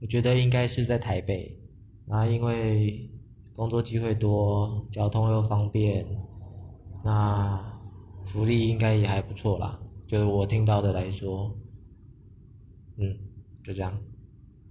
我觉得应该是在台北那因为工作机会多交通又方便那福利应该也还不错啦就是我听到的来说。嗯就这样。